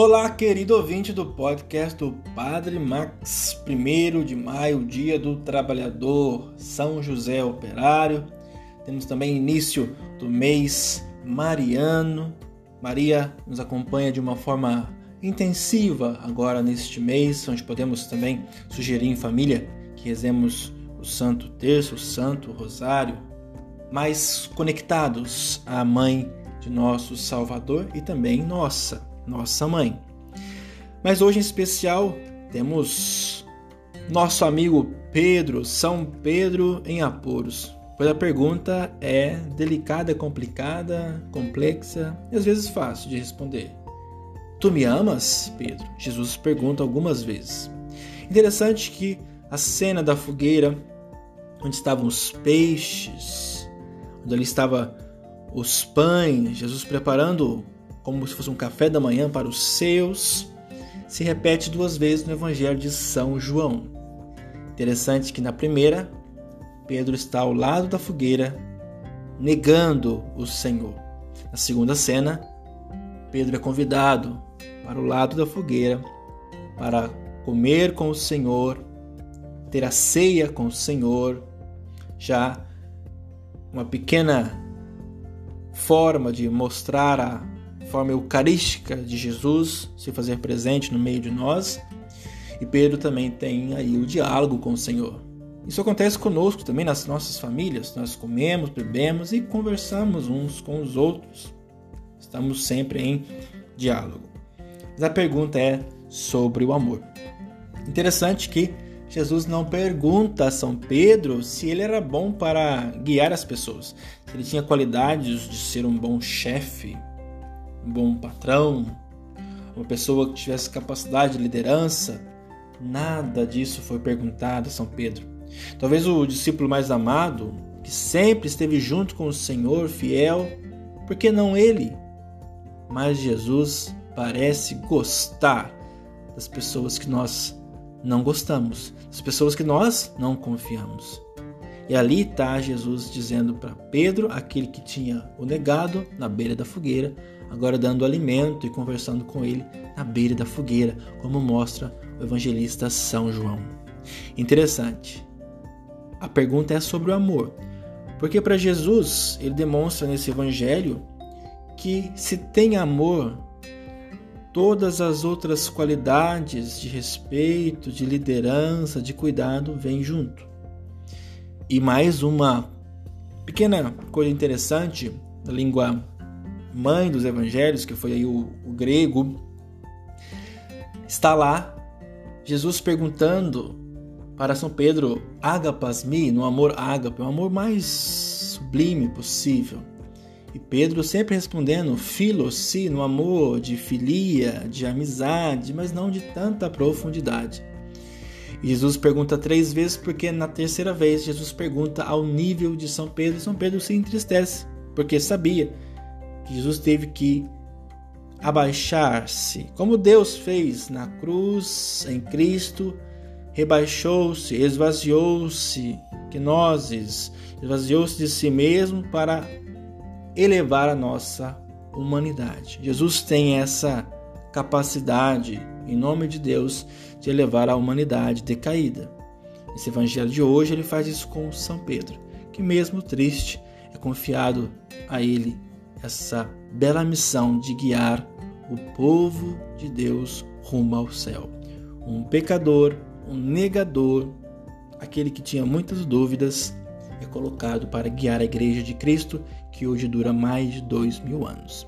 Olá, querido ouvinte do podcast do Padre Max, 1 de maio, dia do trabalhador, São José Operário. Temos também início do mês mariano. Maria nos acompanha de uma forma intensiva agora neste mês, onde podemos também sugerir em família que rezemos o Santo Terço, o Santo Rosário, mais conectados à Mãe de nosso Salvador e também nossa, nossa Mãe. Mas hoje em especial temos nosso amigo Pedro, São Pedro em apuros. Pois a pergunta é delicada, complicada, complexa e às vezes fácil de responder. Tu me amas, Pedro? Jesus pergunta algumas vezes. Interessante que a cena da fogueira, onde estavam os peixes, onde ali estava os pães, Jesus preparando como se fosse um café da manhã para os seus, se repete duas vezes no Evangelho de São João. Interessante que na primeira, Pedro está ao lado da fogueira, negando o Senhor. Na segunda cena, Pedro é convidado para o lado da fogueira para comer com o Senhor, ter a ceia com o Senhor, já uma pequena forma de mostrar a forma eucarística de Jesus se fazer presente no meio de nós. E Pedro também tem aí o diálogo com o Senhor. Isso acontece conosco também nas nossas famílias. Nós comemos, bebemos e conversamos uns com os outros. Estamos sempre em diálogo. Mas a pergunta é sobre o amor. Interessante que Jesus não pergunta a São Pedro se ele era bom para guiar as pessoas, se ele tinha qualidades de ser um bom chefe, um bom patrão, uma pessoa que tivesse capacidade de liderança. Nada disso foi perguntado a São Pedro. Talvez o discípulo mais amado, que sempre esteve junto com o Senhor, fiel, por que não ele? Mas Jesus parece gostar das pessoas que nós não gostamos, das pessoas que nós não confiamos. E ali está Jesus dizendo para Pedro, aquele que tinha o negado, na beira da fogueira, agora dando alimento e conversando com ele na beira da fogueira, como mostra o evangelista São João. Interessante. A pergunta é sobre o amor. Porque para Jesus, ele demonstra nesse evangelho que se tem amor, todas as outras qualidades de respeito, de liderança, de cuidado vêm junto. E mais uma pequena coisa interessante da língua mãe dos evangelhos, que foi aí o, o grego, está lá Jesus perguntando para São Pedro, agapas mi, no amor ágape, o amor mais sublime possível. E Pedro sempre respondendo, filo, si, no amor de filia, de amizade, mas não de tanta profundidade. Jesus pergunta três vezes, porque na terceira vez Jesus pergunta ao nível de São Pedro, e São Pedro se entristece, porque sabia que Jesus teve que abaixar-se, como Deus fez na cruz, em Cristo, rebaixou-se, esvaziou-se, que nós esvaziou-se de si mesmo para elevar a nossa humanidade. Jesus tem essa capacidade, em nome de Deus, de elevar a humanidade decaída. Esse evangelho de hoje ele faz isso com São Pedro, que mesmo triste é confiado a ele essa bela missão de guiar o povo de Deus rumo ao céu. Um pecador, um negador, aquele que tinha muitas dúvidas, é colocado para guiar a Igreja de Cristo, que hoje dura mais de dois mil anos.